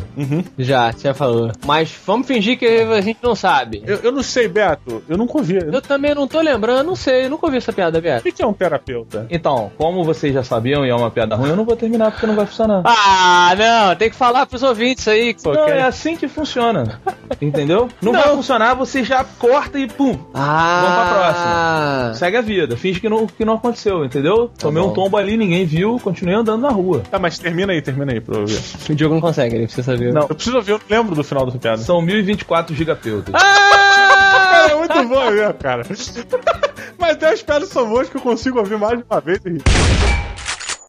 Já, você já falou. Mas vamos fingir que a gente não sabe. Eu, eu não sei, Beto. Eu nunca ouvi. Eu também não tô lembrando, não sei, eu nunca ouvi essa piada, O Beto. que que é um terapeuta? Então, como vocês já sabiam e é uma piada ruim, eu não vou terminar porque não vai funcionar. Ah, não, tem que falar pros ouvintes aí. Pô, Não, é assim que funciona. Entendeu? Não, vai funcionar, você já corta e pum. Ah, Vamos pra próxima. Segue a vida, finge que não, que não aconteceu, entendeu? Tomei bom. um tombo ali, ninguém viu, continuei andando na rua. Tá, mas termina aí, termina aí pra eu ver. O Diogo não consegue, ele precisa saber. Não. Eu preciso ouvir, eu não lembro do final dessa piada. São 1024 gigapeutas. Cara, é muito bom mesmo, cara. Mas tem umas piadas são boas que eu consigo ouvir mais de uma vez e rir.